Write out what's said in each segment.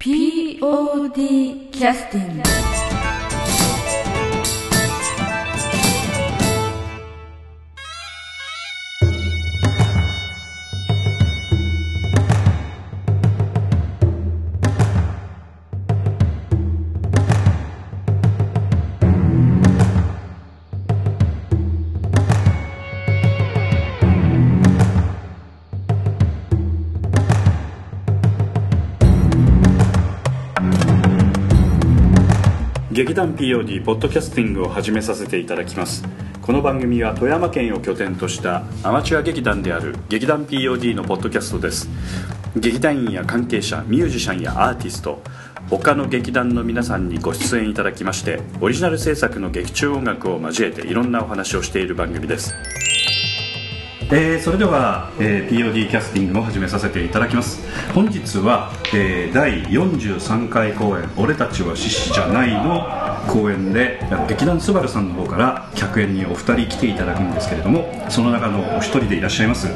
POD キャスティング劇団 POD ポッドキャスティングを始めさせていただきます。この番組は富山県を拠点としたアマチュア劇団である劇団 POD のポッドキャストです。劇団員や関係者ミュージシャンやアーティスト他の劇団の皆さんにご出演いただきましてオリジナル制作の劇中音楽を交えていろんなお話をしている番組です。えーそれでは、えー POD キャスティングを始めさせていただきます。本日は、えー第43回公演「俺たちは獅子じゃない」の公演で劇団スバルさんの方から客演にお二人来ていただくんですけれどもその中のお一人でいらっしゃいます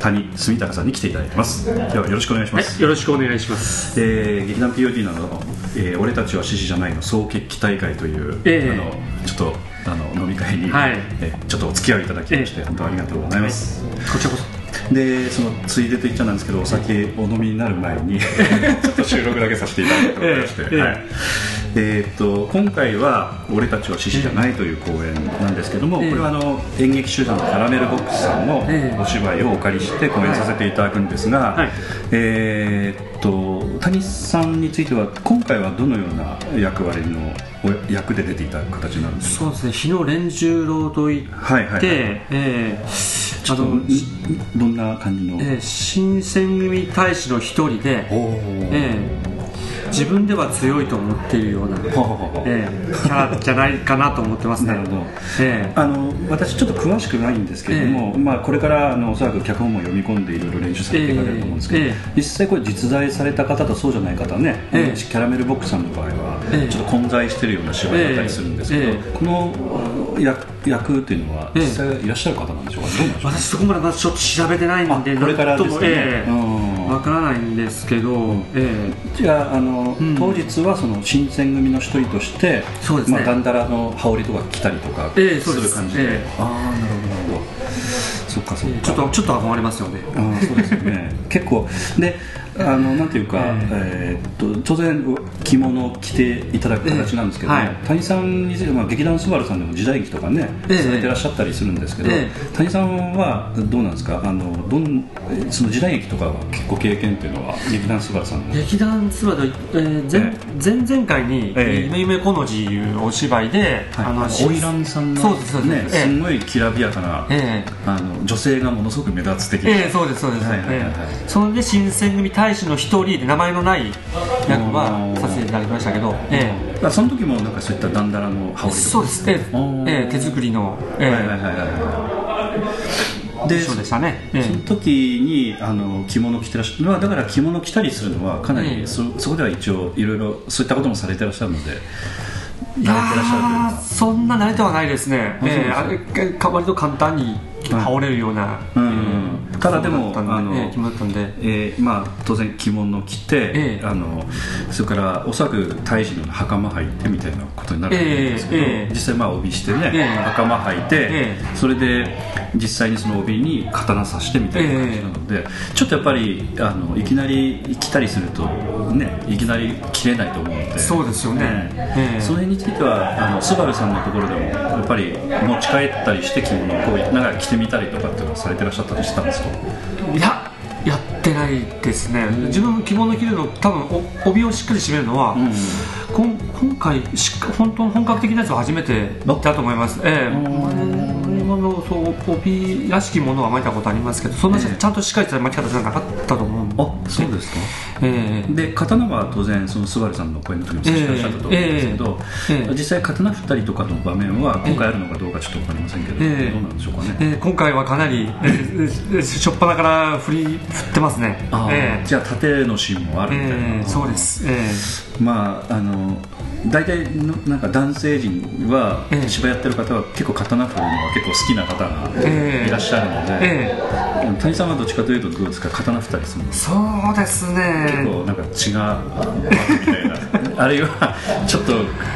谷住高さんに来ていただいてます。ではよろしくお願いします、よろしくお願いします。えー劇団 POD の「えー俺たちは獅子じゃない」の総決起大会という、ええ。あのちょっとあの飲み会に、はい。えーちょっとお付き合いいただきまして、本当ありがとうございます、こちらこそ。でそのついでと言っちゃなんですけどお酒お飲みになる前に ちょっと収録だけさせていただいておりまして、ええ。はい。えーっと今回は「俺たちは獅子じゃない」という公演なんですけども、ええ。これはあの演劇集団のカラメルボックスさんのええ。お芝居をお借りして公演させていただくんですが、はい。えーっと谷さんについては今回はどのような役割のお役で出ていた形なんですか？そうですね。日野連十郎といって、はいはいはい。えーあの、んどんな感じの、えー新選組大使の一人で、おおえー自分では強いと思っているような、えーキャラじゃないかなと思ってますね。なるほど。えあの私ちょっと詳しくないんですけれども、まあ、これからあのおそらく脚本も読み込んでいろいろ練習されていかれると思うんですけど、ええ。実際これ実在された方とそうじゃない方はね、ええ。キャラメルボックスさんの場合はええ。ちょっと混在してるような芝居だったりするんですけど、ええ。この役役っていうのはええ。実際いらっしゃる方なんでしょうか、私そこまでまだちょっと調べてないんで、あこれからですね。うんわからないんですけど、えじゃああの、ん。当日はその新選組の一人としてそうですね。まあ、ガンダラの羽織とか着たりとかすええそうです。る感じで、ええ。ああなるほどなるほど。そっかそっか。ーちょっとちょっと憧れますよね。あーそうですよね。結構であのなんていうか、えーっと当然着物を着ていただく形なんですけど、ええはい。谷さんについて、まあ、劇団スバルさんでも時代劇とかね、ええ。されてらっしゃったりするんですけど、え谷さんはどうなんですか？あのどんその時代劇とかは結構経験っていうのは劇団スバルさんの？劇団ツアーで、えー前え前々回に「ええ。夢夢この字」いうお芝居で、あのし花魁さんのそうですそうです。ね、ええ。すごいきらびやかな、ええ。あの女性がものすごく目立つ的な、ええそうですそうです、はいはいはいそれで新選組大使の一人で名前のない役はさせていただきましたけど、えまあその時もなんかそういったダンダラの羽織そうです、ええええ手作りの、ええ。はいはいはいはいでそうでしたね、えその時にあの着物着てらっしゃる、まあ、だから着物着たりするのはかなり、ええ。そそこでは一応いろいろそういったこともされてらっしゃるので。えい慣れてらっしゃるという。やそんな慣れてはないですね。ええ。あれか割と簡単に羽織れるような、うん。ええただでもあのまあ、当然着物を着て、ええ。あのそれからおそらく大使の袴履いてみたいなことになると思うんですけど、実際まあ帯してね、ええ。袴履いて、ええ。それで実際にその帯に刀刺してみたいな感じなので、ちょっとやっぱりあのいきなり着たりするとねいきなり着れないと思うので。そうですよね。ええ。それについてはあのスバルさんのところでもやっぱり持ち帰ったりして着物をこうなんか着てみたりとかっていうのをされてらっしゃったりしたんですか？いややってないですね、自分着物着るの多分お帯をしっかり締めるのは、んこん今回しっか本当の本格的なやつは初めてだと思います。ええ前のそう帯らしきものは巻いたことありますけどそんなええ。ちゃんとしっかりした巻き方じゃなかったと思うんで。あそうですか。ええ。で刀は当然そのスバルさんの声の時も差してらっしたと思うんですけど、ええ。ええ。実際刀振ったりとかの場面は今回あるのかどうかちょっと分かりませんけど、ええ。どうなんでしょうかね、ええ。今回はかなり、しょっぱなから振り振ってますね。あーええ。じゃあ縦のシーンもあるみたいな、ええそうです。え。まああの大体のなんか男性陣は、ええ。芝居やってる方は結構刀振るのが結構好きな方がええ。いらっしゃるので、谷さんはどっちかというとどうですか刀振ったりするそうです結ね構なんか血がみたいな あるいはちょっと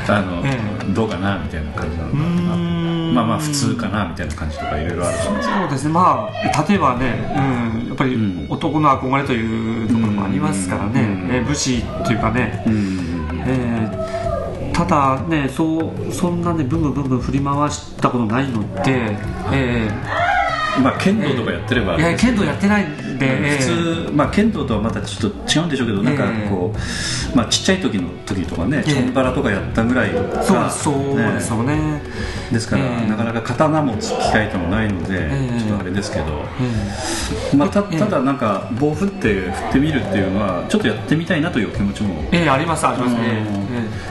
あの、えどうかなみたいな感じなのかなまあまあ普通かなみたいな感じとかいろいろあるじゃないです。かそうですね。まあ例えばね、うん、やっぱりうん。男の憧れというところもありますからね、うん。えー武士というかね、うんえーただねそうそんなねブンブンブンブン振り回したことないので、えまあ剣道とかやってれば、剣道やってないんで、え普ー通、まあ、剣道とはまたちょっと違うんでしょうけど、なんかこう、まあ、ちっちゃい時の時とかね、ええ。チョンバラとかやったぐらいがそうそうですよね。ね。ですから、ええ。なかなか刀持つ機会ともないので、ええ。ちょっとあれですけど、えまあ、たええ。ただなんか棒振って振ってみるっていうのはちょっとやってみたいなというお気持ちも、ーえーありますあります。ね、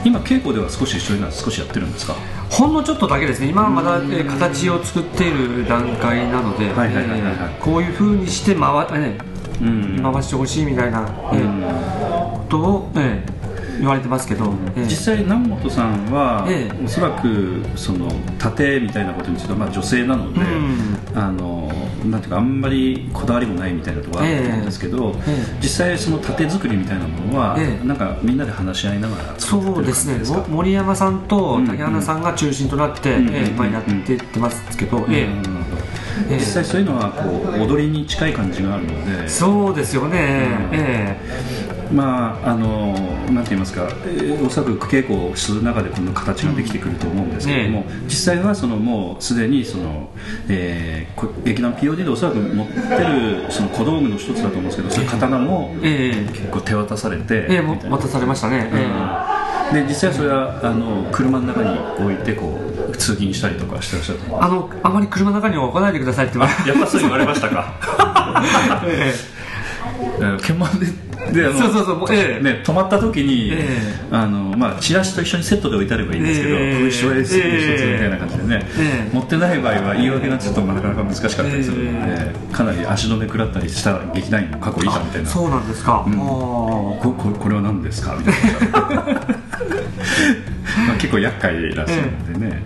今稽古では少し一緒にな少しやってるんですか？ほんのちょっとだけですね。今はまだ、えー形を作っている段階なのでこういうふうにして回,、ね、うん。回してほしいみたいな、えーことを、え。ー言われてますけど、えー実際南本さんは、ええ。おそらくその盾みたいなことについては、まあ、女性なので、うん。あのなんていうかあんまりこだわりもないみたいなところがあると思うんですけど、ええ。実際その盾作りみたいなものは、ええ。なんかみんなで話し合いながらそうですね。森山さんとうん竹花さんが中心となって、うんえーまあ、やってってますけど、うんえ実際そういうのはこう踊りに近い感じがあるので。そうですよね、うん。えまああのなんて言いますか、えーおそらく稽古をする中でこの形ができてくると思うんですけども、実際はそのもうすでにその、えーこ劇団 POD でおそらく持ってるその小道具の一つだと思うんですけどそういう刀もええ。え結構手渡されて、ええもみたいな。渡されましたね、ええ。で実際それはあの車の中に置いてこう通勤したりとかしてらっしゃると思うあのあまり車の中には置かないでくださいって言われやっぱそう言われましたか。えうん鍵盤でであのそうそうそうええ。ね、止まった時に、えあのまあ、チラシと一緒にセットで置いてあればいいんですけど、ええ。空所へする一つええみたいな感じでね、ええ。持ってない場合は言い訳がちょっとなかなか難しかったりするので、えかなり足止め食らったりした劇団員も過去いたみたいな。そうなんですか、うん。あー。こここれは何ですか？みたいな。まあ結構厄介らしいのでね、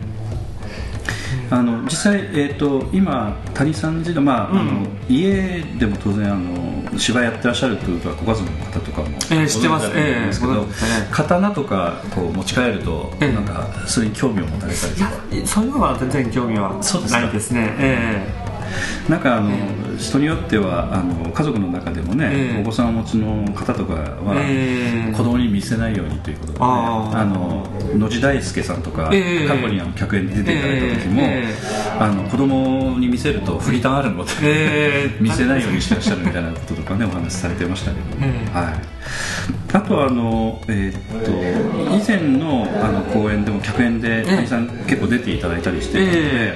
あの実際、えー、と今谷さん自体、まああのうん家でも当然あの芝居やってらっしゃるということはご家族の方とかもええ知ってますご存知だと思うんですけど、ええご存知です。ね刀とかこう持ち帰ると、ええなんかそれに興味を持たれたりといやかそういうのは全然興味はそうですかないですね。えなんかあの、人によってはあの家族の中でもね、ええお子さんをお持ちの方とかは、ええ子供に見せないようにということで、ね、あの野地大輔さんとか、ええ。過去にあの客演に出ていただいた時も、ええ。あの子供に見せると振りターンあるので、ええ。見せないようにしてらっしゃるみたいなこととかねお話しされてましたけど、ええはい、あとはあの、えーっと以前のあの公演でも客演でええ。谷さん結構出ていただいたりしてるので、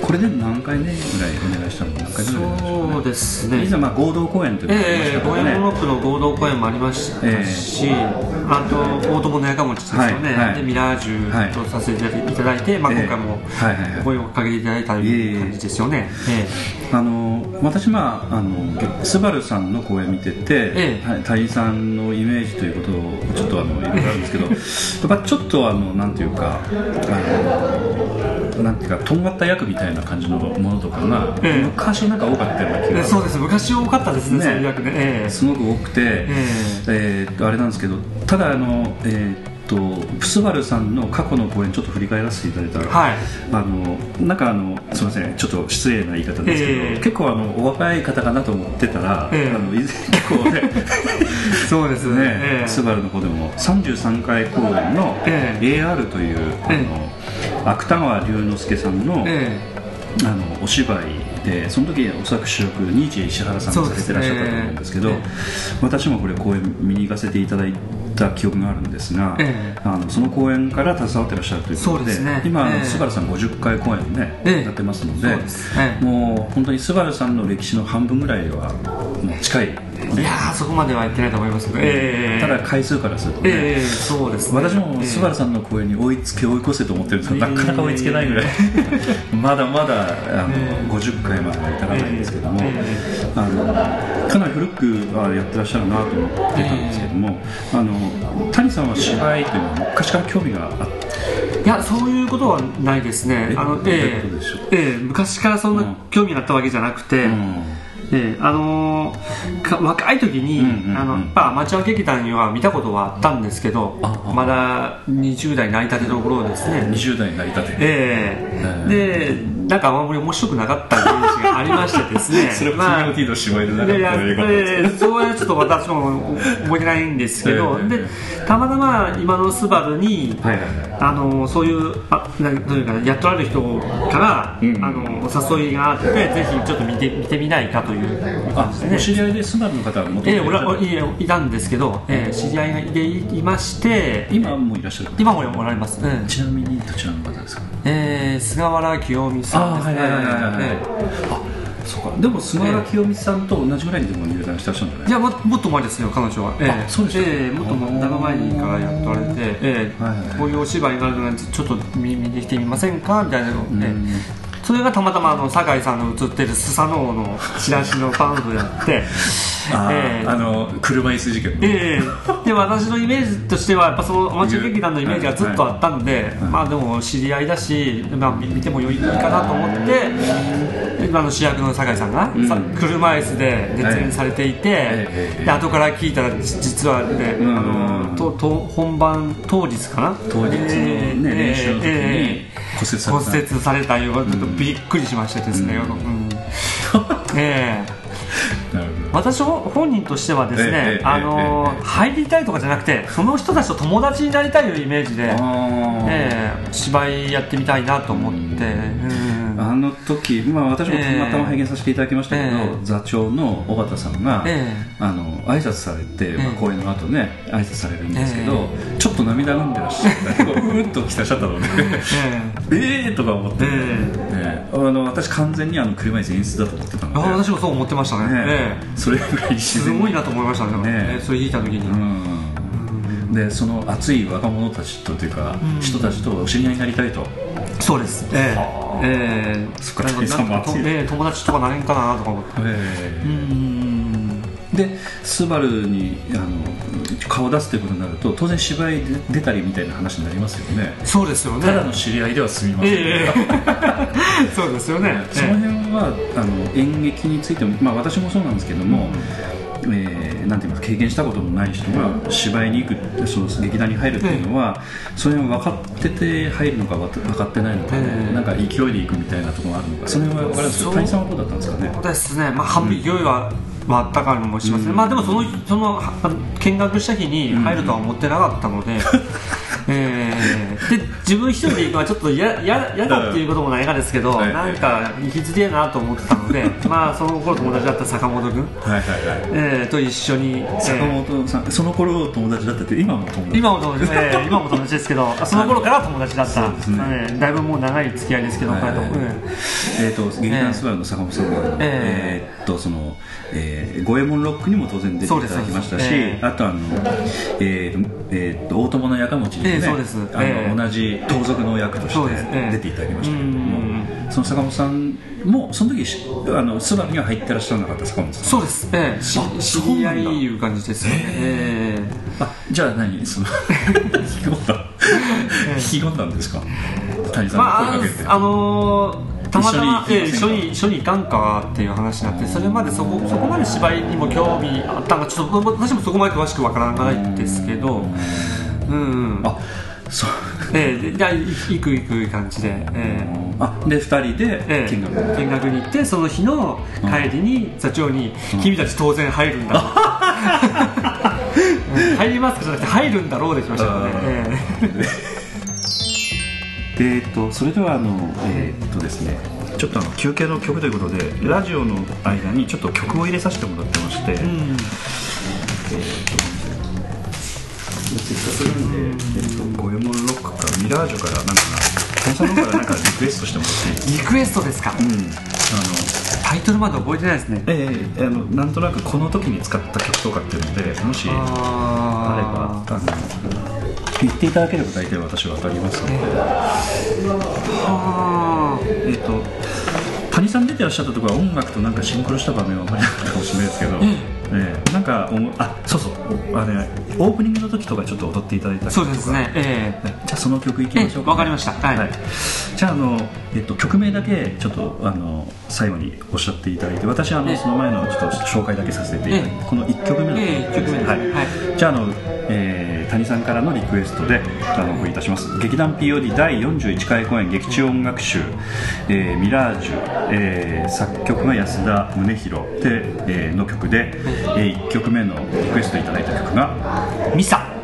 これで何回目ぐらいお願いしたの何回目ぐらいお願いしたのそうですね。以前まあ合同公演というのがありましええたからね、ボヤモロックの合同公演もありましたし、あと大友のやかもちですよね、はいはい。でミラージュとさせていただいて、まあ、ええ今回もはいはいはい。お声をかけていただいたという感じですよね、えあの私まああのスバルさんの公演見てて、ええ。はい谷井さんのイメージということをちょっとあのいろいろあるんですけど やっぱちょっとあのなんていうかあのなんていうかとんがった役みたいな感じのものとかが、ええ。昔なんか多かったな気が。えそうです。昔多かったですねね。そういう役で、ええ。すごく多くて、えーっとあれなんですけどただあの、えーっとプスバルさんの過去の公演ちょっと振り返らせていただいたら、はい。あのなんかあのすみません。ちょっと失礼な言い方ですけど、ええ。結構あのお若い方かなと思ってたら、ええ。あの以前結構ね そうです。ね、ええ。スバルの方でも33回公演のえ AR という、えあの芥川龍之介さんの,、え。あのお芝居でその時おそらく主役ニーチェ石原さんがされてらっしゃったと思うんですけどね。私もこれ公演見に行かせていただいた記憶があるんですが、ええ。あのその公演から携わってらっしゃるということでね。今、ええ。スバルさん50回公演ね、ええ。やってますのでもう本当にスバルさんの歴史の半分ぐらいはもう近いいやーそこまでは言ってないと思いますけど、えー、ただ回数からするとね、えー、そうです、ね、私もスバルさんの声に追いつけ追い越せと思ってるんですけど、なかなか追いつけないぐらい。まだまだあの、50回まではいかないんですけども、あのかなり古くはやってらっしゃるなと思ってたんですけども、あの谷さんは芝居というのは昔から興味があっていやそういうことはないですね。あの、えーえー、昔からそんな興味があったわけじゃなくて、うんえー、あのー、若い時に、うんうん、あのアマチュア劇団には見たことはあったんですけどまだ20代成り立ての頃ですね。20代成り立て。えー、え。ー、でなんかあんまり面白くなかったイメージがありましてですね。それは POT の芝居でなかった映画えー、それはちょっと私も覚えてないんですけど、でたまたま今のスバルに、はいはいはい、あのそういうあなどういうかやっとある人から、うん、あのお誘いがあってぜひちょっと見て見てみないかという感じで、ね、お知り合いでスバルの方が元えー、いいたんですけど、えー、知り合いがいまして今もいらっしゃる今もおられます、うん、ちなみにどちらの方ですか？えー、菅原清美さんですね。はいはいはいはい、あそうか。でも菅原清美さんと同じぐらいにでも入団してらっしゃるんじゃない？いやももっと前ですよ彼女は、えー、そうですえー、もっと長前にからやっとられて、えーはいはいはい、こういうお芝居があるのでちょっと見見に来てみませんか？みたいなのを、ね、それがたまたまあの酒井さんの映ってるスサノオのチラシのパンフやって あ,、えー、あの車椅子事件ええ。ー、で私のイメージとしてはやっぱそのアマチュア劇団のイメージがずっとあったんで、はい、まあでも知り合いだし、まあ、見てもよいかなと思って今の主役の酒井さんが、うん、車椅子で熱演されていて、はい、で後から聞いたら実はね、うん、あのとと本番当日かな。当日のね、えー、練習の時に、えー骨折された。いうちょっとびっくりしましてですね、うん、ええ。私本人としてはですね、あの入りたいとかじゃなくてその人たちと友達になりたいというイメージで、えー、芝居やってみたいなと思って、うん、あの時、まあ、私もたまたま拝見させていただきましたけど、えー、座長の尾形さんが、えー、あの挨拶されて、まあ、公演の後ね挨拶されるんですけど、ちょっと涙ぐんでらっしゃったう ーっと来てらっしゃったので ええ。とか思って、ね、あの私完全にあの車椅子演出だと思ってたので。私もそう思ってましたね。ね。それぐらいすごいなと思いましたねね。それ聞いた時に、うん、でその熱い若者たちとというか、うん、人たちとお知り合いになりたいと。そうです。ええええそっか友達とかなれんかなとか思って、えー、うん。でスバルにあの顔出すということになると当然芝居で出たりみたいな話になりますよね。そうですよね。ただの知り合いでは済みません、えー、そうですよね。その辺はあの演劇についても、まあ、私もそうなんですけども、うん、えー、なんて言います経験したことのない人が芝居に行くその劇団に入るっていうのは、その辺分かってて入るのか分かってないのか、ね、なんか勢いで行くみたいなところがあるのか。その辺は分かるんですけど谷さんはどうだったんですかね？そうですね、まあ、半分勢いは、うんまあ、あったかもしますね、うん、まあでもそのその見学した日に入るとは思ってなかったので、うん、えー、で自分一人で行くのはちょっと嫌だっていうこともないがですけど、はい、なんか引きずりえなと思ってたので、まあその頃友達だった坂本君、はいはいはい。えー、と一緒に、坂本さんその頃友達だったって今も友達？今も友達、えー、今も友達ですけどその頃から友達だった、ですね。えー、だいぶもう長い付き合いですけど、はい。はいえー、と劇団スバルの坂本さんは、えー、えー、っとその、えーえー、五右衛門ロックにも当然出ていただきましたし、えー、あとあの、えーえー、と大友のやかもちにもね、えー、あの、えー、同じ盗賊の役として出ていただきましたけれども、その坂本さんもその時あのスバルには入ってらっしゃらなかった坂本さん。そうです、えー、知り合いいう感じですよね、えー、あじゃあ何その 引き込んだ。引き込んだんですか？谷さんまああのーたまたま一緒に一緒に行かんかっていう話になってそれまでそこそこまで芝居にも興味あったのかちょっと私もそこまで詳しくわからないんですけどうん、あそう。えー、じゃあ行く行く感じで、えー、あで2人で見学,、えー、見学に行ってその日の帰りに座長に「君たち当然入るんだろう」入りますかじゃなくて入るんだろうできましたね、えー。えーと、それではあの、えー、っとですね。ちょっとあの休憩の曲ということでラジオの間にちょっと曲を入れさせてもらってまして、うん、えー、っとせっかくなんで、えー、っと五右衛門ロックかミラージュからなんかな本さんの方からなんかリクエストしてもらって。いいリクエストですか、うん、あのタイトルまで覚えてないですね。ええあのなんとなくこの時に使った曲とかっていうのでもしあれあばあの言っていただければ大体私は当たりますので、あえっ、と谷さん出てらっしゃったところは音楽となんかシンクロした場面はあんまりなかったかもしれないですけど、ええなんかおあそうそう。おあれオープニングの時とかちょっと踊っていただいたそうですね。えね。じゃあその曲いきましょうか、ええわかりました。はい。じゃああの、えっと、曲名だけちょっとあの最後におっしゃっていただいて私はあの、ええ。その前のちょっと紹介だけさせていただいて、ええ。この1曲目の、ええ一曲目はい。はい。じゃああの、えー谷さんからのリクエストであのお送りいたします。劇団 POD 第41回公演劇中音楽集「えーミラージュ」えー作曲が安田宗弘で、えーの曲で、え1曲目のリクエストいただいた曲がミサ。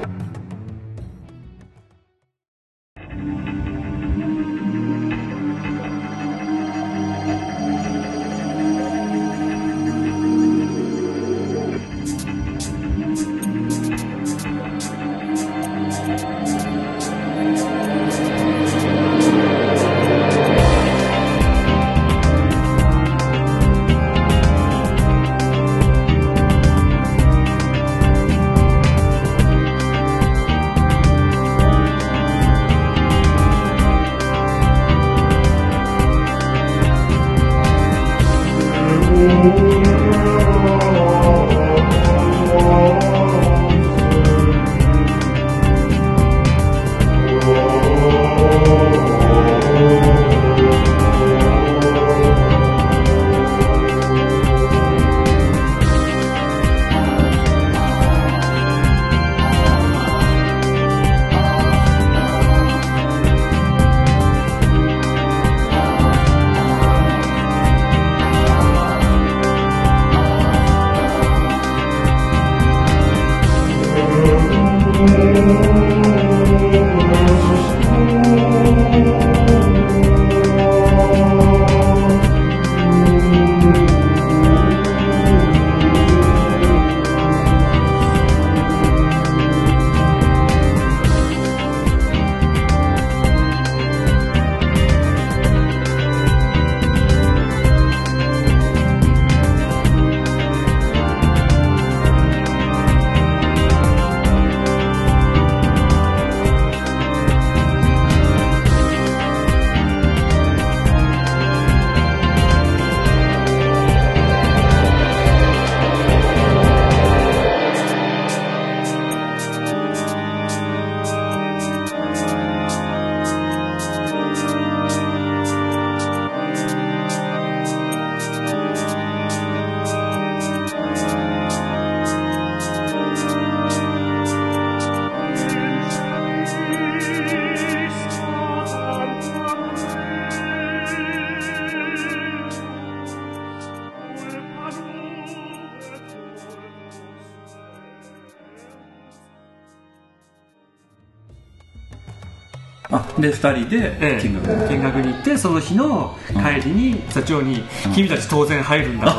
で2人でええ。見学、見学に行ってその日の帰りに座長に「君たち当然入るんだろう」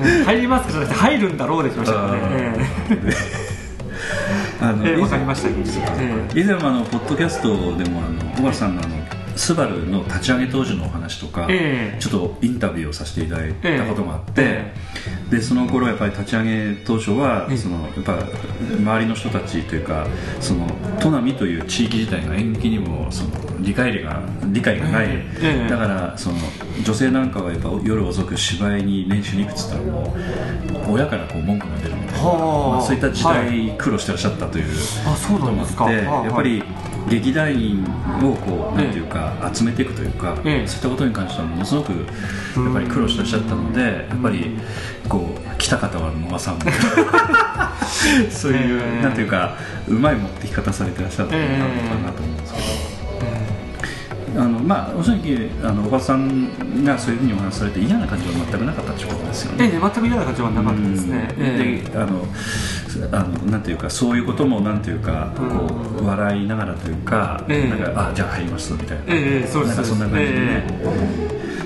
うん入りますか？じゃなくて入るんだろうできましたからね。えあのえええわかりましたええ以前もあのポッドキャストでもあの小川さんのあのスバルの立ち上げ当時のお話とか、ええ。ちょっとインタビューをさせていただいたこともあって、えでその頃やっぱり立ち上げ当初は、ええ。そのやっぱ周りの人たちというかその砺波という地域自体が演劇にもその理解が理解がない、ええ。だからその女性なんかはやっぱ夜遅く芝居に練習に行くっつったらもう親からこう文句が出るみたいな、はあ。まあ、そういった時代、は苦労してらっしゃったというあそうなんですか。やっぱり劇団員をこうなんていうか集めていくというか、ええ。そういったことに関してはものすごくやっぱり苦労してらっしゃったのでやっぱりこう来た方は野間さんも そういう、ええ。なんていうかうまい持ってき方されてらっしゃったのかええなと思うんですけど。あのまあ、おそらくあのおばさんがそういうふうにお話しされて嫌な感じは全くなかったということですよね。ええ全く嫌な感じはなかったですね、うん。えであのあのなんていうかそういうこともなんていうかこう笑いながらというか、ええ。なんかあじゃあ入りますみたいな、ええそうですなんかそんな感じでね、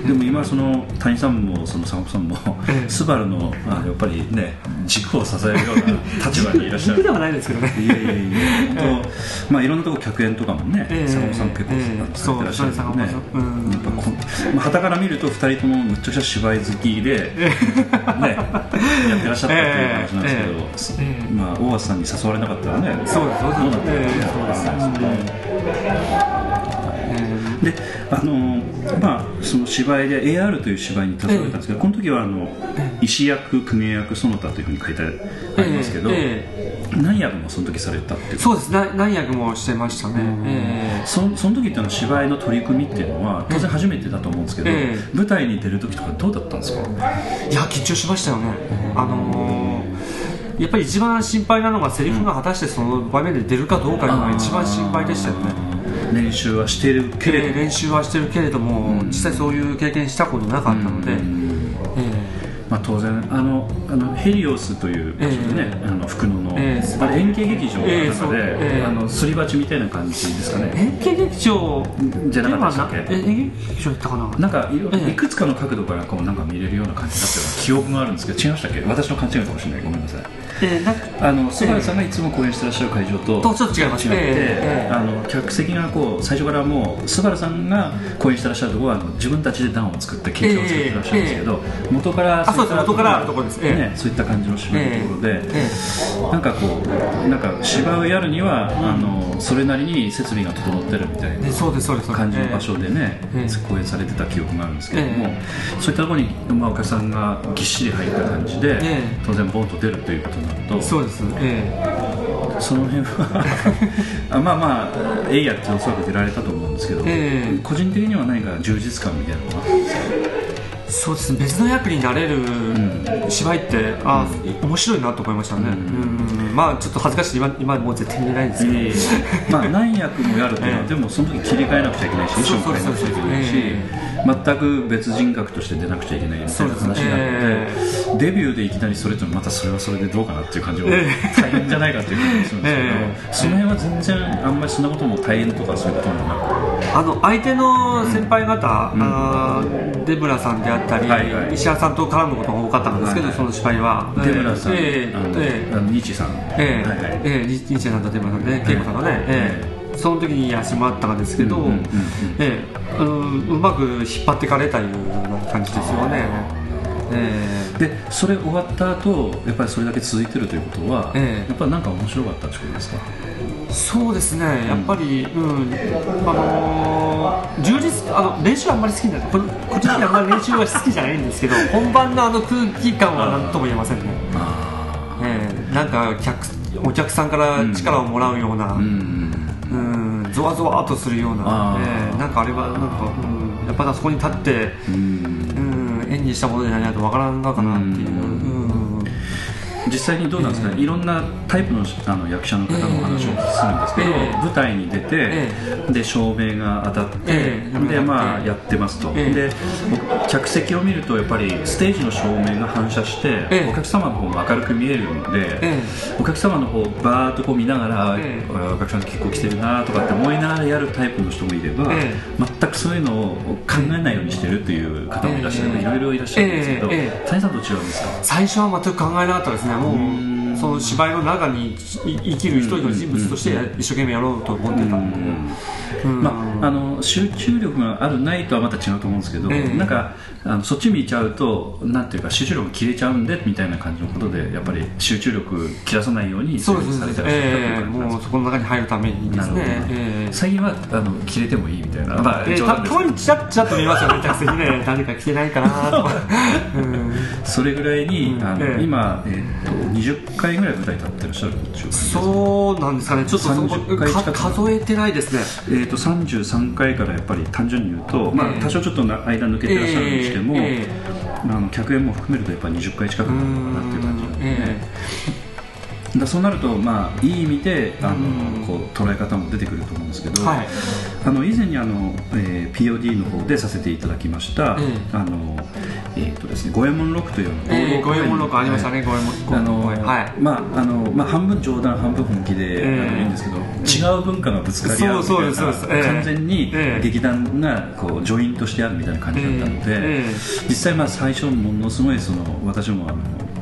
でも今その谷さんもその佐野さんも、ええ。スバルのあやっぱりね軸を支えるような立場にいらっしゃる。僕ではないですけどね。いやいやいや本当まあいろんなとこ客演とかもねええ。さん結構ええ。されてらっしゃるけどね。そうそう坂本さんうんやっぱこまあ旗から見ると二人ともむっちゃくちゃ芝居好きでねやってらっしゃったっていう話なんですけどええ。まあ大橋さんに誘われなかったらねそうですそうです。どうなったかねええわからないですけど。えであのまあその芝居で AR という芝居に携われたんですけど、この時はあの石役公家役その他というふうに書いてありますけど、え何役もその時されたってそうです。な何役もしてましたね、えそその時っていうのは芝居の取り組みっていうのは当然初めてだと思うんですけど、え舞台に出る時とかどうだったんですか？えいや緊張しましたよね、あのーやっぱり一番心配なのがセリフが果たしてその場面で出るかどうかが一番心配でしたよね。練習はしているけれどええ練習はしてるけれども、実際そういう経験したことなかったので、えまあ、当然あのあのヘリオスという場所でね、あの福野の、ええ。あれ演芸劇場のええ中で、あのすり鉢みたいな感じですかね、え演芸劇場じゃなかったっけえ演芸劇場やったかな？なんかいくつかの角度からこうなんか見れるような感じだったような記憶があるんですけど違いましたっけ？私の勘違いかもしれない。ごめんなさい。ええなんかあのスバルさんがいつも公演してらっしゃる会場ととちょっと違います違って、えあの客席がこう最初からもうスバルさんが公演してらっしゃるところはあの自分たちで段を作って劇場を作ってらっしゃるんですけど、元からあそうです元からあるところです。ええ。ね、そういった感じの芝居のところで、えなんかこうなんか芝居をやるには、あのそれなりに設備が整ってるみたいな感じの場所でね、ええ。公演されてた記憶があるんですけれども、えそういったところに、まあ、お客さんがぎっしり入った感じで、ええ。当然ボンと出るということになるとそうです。えその辺は あまあまあエイヤっておそらく出られたと思うんですけど、ええ。個人的には何か充実感みたいなのがあるんですか？えそうですね。別の役になれる芝居って、あ面白いなと思いましたね、うん。まあちょっと恥ずかしい。今今もう絶対に言えないんですけど、ええ。まあ何役もやるというのは、ええ。でもその時切り替えなくちゃいけないし衣装も変えなくちゃいけないし、全く別人格として出なくちゃいけないみたいな話なのでえデビューでいきなりそれとまたそれはそれでどうかなっていう感じもえ大変じゃないかっていう感じがするんですけど、ええ。その辺は全然あんまりそんなことも大変とかそういうこともなく。あの相手の先輩方、あーデブラさんであったり、はいはい。石原さんと絡むことが多かったんですけど、はいはい。その芝居は。デブラさん、ええ。あのええ。あのニチさん、ええ。はいはい。ええ。ニニッチェさんとデブラさんで、恵子さんがね、ええその時にやらせてもらったんですけど、うんうんうんうん。ええうんうまく引っ張ってかれたいうような感じですよね。ええ。でそれ終わった後やっぱりそれだけ続いてるということは、ええ。やっぱりなんか面白かったってことですか？そうですね、やっぱり、うん、あのー充実あの練習はあんまり好きじゃない、こ個人的にはあんまり練習は好きじゃないんですけど、本番のあの空気感はなんとも言えませんね。ええ。なんか客お客さんから力をもらうような、うんうん、ゾワゾワっとするようあな、ーええなんかあれはなんか、うん、やっぱりあそこに立って、うんうん、演技したものじゃないとわからんのかなっていう。うん実際にどうなんですか、ええいろんなタイプのあの役者の方のお話をするんですけど、ええ。舞台に出て、えで照明が当たって、ええ。でまあええやってますと、ええ。で客席を見るとやっぱりステージの照明が反射して、ええ。お客様の方も明るく見えるので、えお客様の方をバーッとこう見ながら、お客さん結構来てるなとかって思いながらやるタイプの人もいれば、え全くそういうのを考えないようにしてるっていう方もいらっしゃる、ええ。いろいろいらっしゃるんですけど、谷さんと違うんですか？最初は全く考えなかったですね、もんうその芝居の中にい生きる一人の人物として一生懸命やろうと思ってた。ん。で、うん。まあ、あの集中力があるないとはまた違うと思うんですけど、ええ。なんかあのそっち見ちゃうとなんていうか集中力切れちゃうんでみたいな感じのことでやっぱり集中力切らさないようにそうですされねええ感じなんです。かもうそこの中に入るためにですね。ええ。最近はあの切れてもいいみたいな、まあ、ええ冗談ですたたまにちらっちらっと見えますよね、客席ね、誰か来てないかなとか、う。ん、それぐらいに、あのええ。今、えっと20回ぐらい舞台立ってらっしゃるんでしょうか、そうなんですかね、ちょっとそこ30回近く。か数えてないですね、えー、と33回からやっぱり単純に言うと、まあ、ええ。多少ちょっとな間抜けてらっしゃるにしても、あの客演も含めるとやっぱり20回近くなるのかなっていう感じなんで、えだそうなると、まあ、いい意味であのうん。こう捉え方も出てくると思うんですけど、はい。あの以前にあの、えー POD の方でさせていただきました、ええあのえーとですね、五右衛門録という五右衛門録ありましたね、はい五右衛門あのはい。まああのまあ、半分冗談半分本気で、ええあのいいんですけど、違う文化がぶつかり合うみたいな完全にええ劇団がこうジョイントしてあるみたいな感じだったので、ええ実際まあ最初ものすごいその私もあの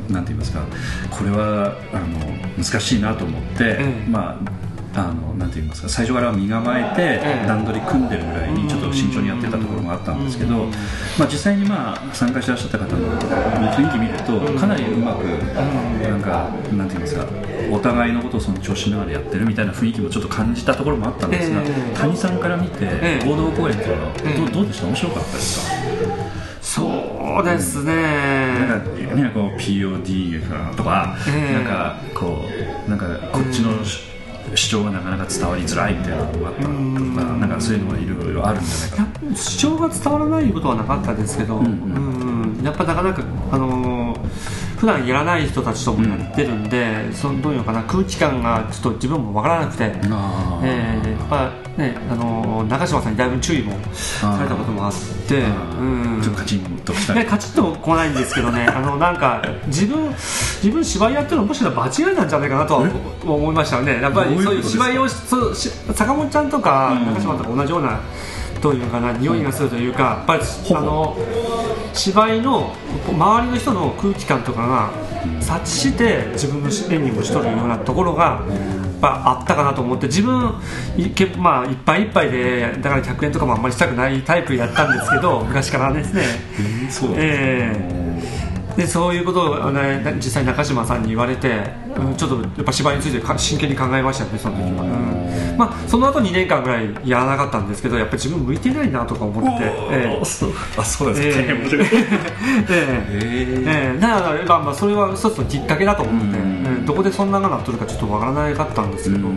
なんて言いますかこれはあの難しいなと思って、ええまああのなんて言いますか最初から身構えてええ段取り組んでるぐらいにちょっと慎重にやってたところがあったんですけど、まあ、実際にまあ参加してらっしゃった方の雰囲気見るとかなりうまくなんかなんて言いますかお互いのことを尊重しながらやってるみたいな雰囲気もちょっと感じたところもあったんですが、ええ谷さんから見てええ合同公演っていうのはどうでした？面白かったですか？そうですね、なんかね、こう POD とか、ええ。なんかこうなんかこっちの主張がなかなか伝わりづらいみたいなのがあったとか、なんかそういうのがいろいろあるんじゃないかな。主張が伝わらないことはなかったですけど、ん。うん。やっぱなかなか、あのー普段やらない人たちともやってるんで、そのどういうのかな空気感がちょっと自分もわからなくて、えーやっぱね、あのー中島さんにだいぶ注意もされたこともあって、うん。ちょっとカチンときた。り。ね、カチッとも来ないんですけどね、あのなんか自分自分芝居やってるのもしかしたら間違いなんじゃないかなとは思いましたね。やっぱりそういう芝居をそうし坂本ちゃんとかうん。中島とか同じような。どういうかな匂いがするというか、やっぱりあの芝居の周りの人の空気感とかが察知して自分の演技もしとるようなところがやっぱあったかなと思って自分いけ、まあ、いっぱいいっぱいでだから100円とかもあんまりしたくないタイプやったんですけど昔からですね。そうええでそういうことを、ね、実際中島さんに言われて、うん、ちょっとやっぱ芝居についてか真剣に考えましたねその時は、うん。まあ、その後2年間ぐらいやらなかったんですけどやっぱり自分向いてないなとか思って、ええ。そうあそうええ。面白い。ええ。ええ。だから、まあまあ、それは一つのきっかけだと思って、うん。ええ。どこでそんながなっとるかちょっとわからなかったんですけど、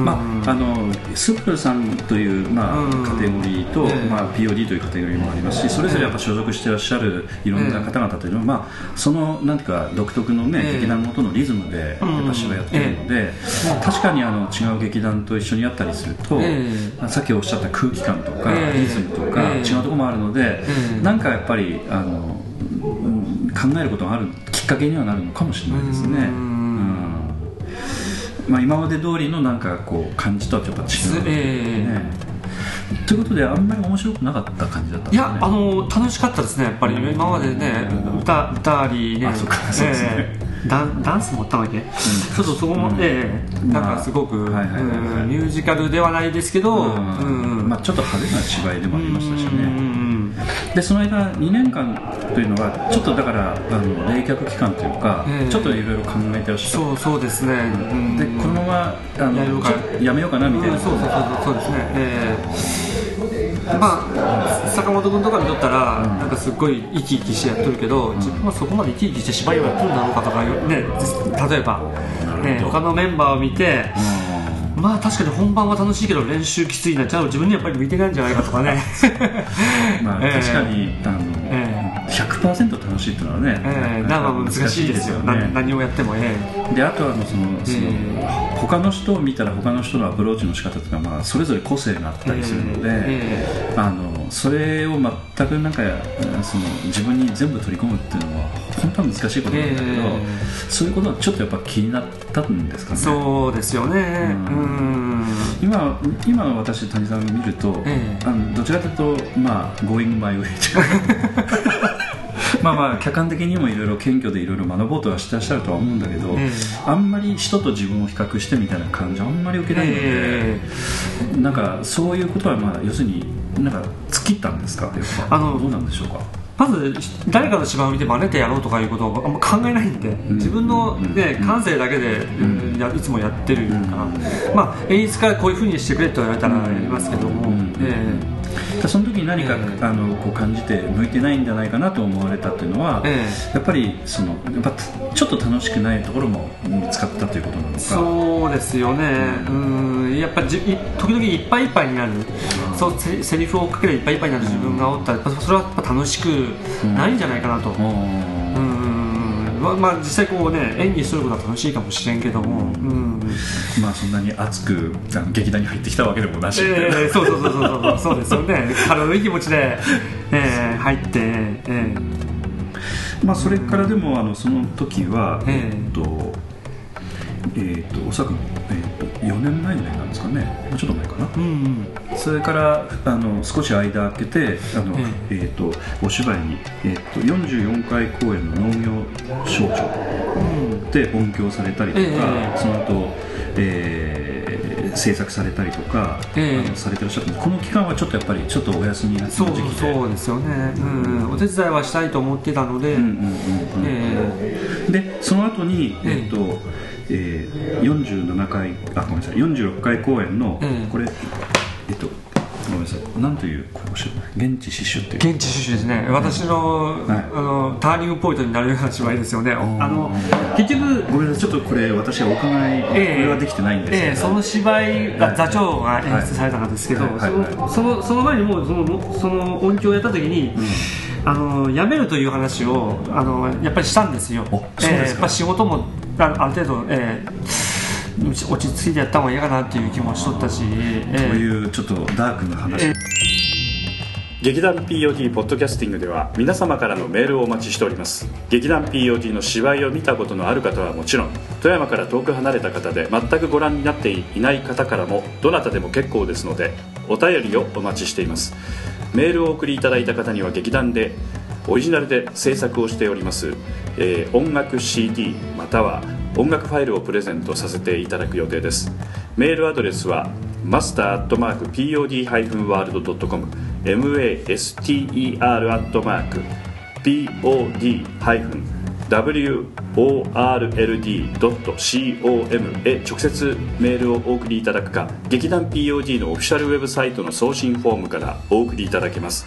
まあ、あのスップルさんという、まあうんカテゴリーと、ええまあ、POD というカテゴリーもありますしそれぞれやっぱ所属してらっしゃるいろんな方々というのは、まあ、そのなんか独特の、ねええ。劇団ごとのリズムでやっぱ芝居やってるので、確かにあの違う劇団と一緒にやったりすると、えさっきおっしゃった空気感とか、ええ。リズムとか、ええ。違うところもあるので、ええ。なんかやっぱりあの、うん考えることがあるきっかけにはなるのかもしれないですね。うん。うんまあ、今まで通りのなんかこう感じとはちょっと違う、ええ。ね。ということであんまり面白くなかった感じだったね。いや、あの楽しかったですね、やっぱり。今までね、歌歌りね、あそうかそうですね。ええダンダンスもあったわけ、ちょっとそこも、ええなんかすごく、まあはいはいはいはい。うんミュージカルではないですけど、うん。うん。まあ、ちょっと派手な芝居でもありましたしうんねうんでその間2年間というのはちょっとだからあの冷却期間というか、ええちょっといろいろ考えてらっしゃる。そうそうですね、うん。でこのままあのやめようかな。みたいな、うんそうそうそうそうですね、ええまあ坂本君とか見とったら、なんかすっごい生き生きしてやっとるけど、自分はそこまで生き生きして芝居をやっとるんだろうかとかね例えば、ね、他のメンバーを見て、まあ確かに本番は楽しいけど練習きついな。じゃあ自分にやっぱり向いてないんじゃないかとかね。まあ、ええ。確かにあの、え100%楽しいっていうのはね、ええ。なんか難しいですよ。なね。何をやってもえであとはそのその、え他の人を見たら他の人のアプローチの仕方というのは、まあ、それぞれ個性があったりするので、え。あのそれを全くなんかその自分に全部取り込むっていうのは本当は難しいことなんだけど、えそういうことはちょっとやっぱ気になったんですかえね。そうですよね。ううん。今今の私谷さんを見ると、ええ。あのどちらかというとまあ going my way まあまあ客観的にもいろいろ謙虚でいろいろ学ぼうとはしてらっしゃるとは思うんだけど、えあんまり人と自分を比較してみたいな感じはあんまり受けないので、え。なんかそういうことはまあ要するになんか突っ切ったんですか？あのどうなんでしょうか？まず誰かの芝居を見て真似てやろうとかいうことをあんま考えないんで、自分の、ねうん。感性だけで、うん。やいつもやってるから、まあ、演出からこういうふうにしてくれと言われたらやりますけども、うん。えでその時に何か、ええあのこう感じて向いてないんじゃないかなと思われたっていうのは、えやっぱりそのやっぱちょっと楽しくないところも見つかったということなのか。そうですよね、うん、やっぱじい時々いっぱいいっぱいになる、そうセセリフをかけていっぱいいっぱいになる自分がおったら、それはやっぱ楽しくないんじゃないかなと。うんまあまあ、実際こうね演技することは楽しいかもしれんけども、うん。まあそんなに熱くあの劇団に入ってきたわけでもなし、えー、そうそうそうそうそうそうですよね。軽い気持ちで、えー、入って、え。まあそれからでもあのその時は、ええ。えっとえっとおそらく、えっと4年前ぐらいなんですかね。もうちょっと前かな、うんうん。それからあの少し間空けてあの、えー、とお芝居に、えー、と44回公演の農業省庁で音響されたりとか、ええその後、えー制作されたりとか、ええ。あのされてらっしゃった。んでこの期間はちょっとやっぱりちょっとお休みになってそうた時期でそうですよね、うん。うん、お手伝いはしたいと思ってたので、うんうんうんうんえでその後に、ええ。えっとえー、47回あごめんなさい46回公演の、ええこれえっとごめんなさいなんという現地刺繍っていう。現地刺繍ですね。私の,、はい。あのターニングポイントになるような芝居ですよね。あの結局ごめんなさいちょっとこれ私はお伺い、これはできてないんですけど、ええその芝居が座長が演出されたんですけど、そのそのその前にもうそのその音響をやった時に、あの辞めるという話をあのやっぱりしたんですよ。おそうですか。ええやっぱ仕事もあある程度、ええ落ち着いてやった方がいいかなっていう気もしとったし、えそうえいうちょっとダークな話、え劇団 POD ポッドキャスティングでは皆様からのメールをお待ちしております。劇団 POD の芝居を見たことのある方はもちろん富山から遠く離れた方で全くご覧になっていない方からもどなたでも結構ですのでお便りをお待ちしています。メールをお送りいただいた方には劇団でオリジナルで制作をしております、えー音楽 CD または音楽ファイルをプレゼントさせていただく予定です。メールアドレスは master.pod-world.com master.pod-world.com へ直接メールをお送りいただくか劇団 POD のオフィシャルウェブサイトの送信フォームからお送りいただけます。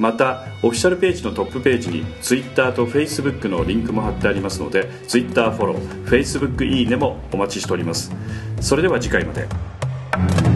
またオフィシャルページのトップページに Twitter と Facebook のリンクも貼ってありますので Twitter フォロー Facebook いいねもお待ちしております。それでは次回まで。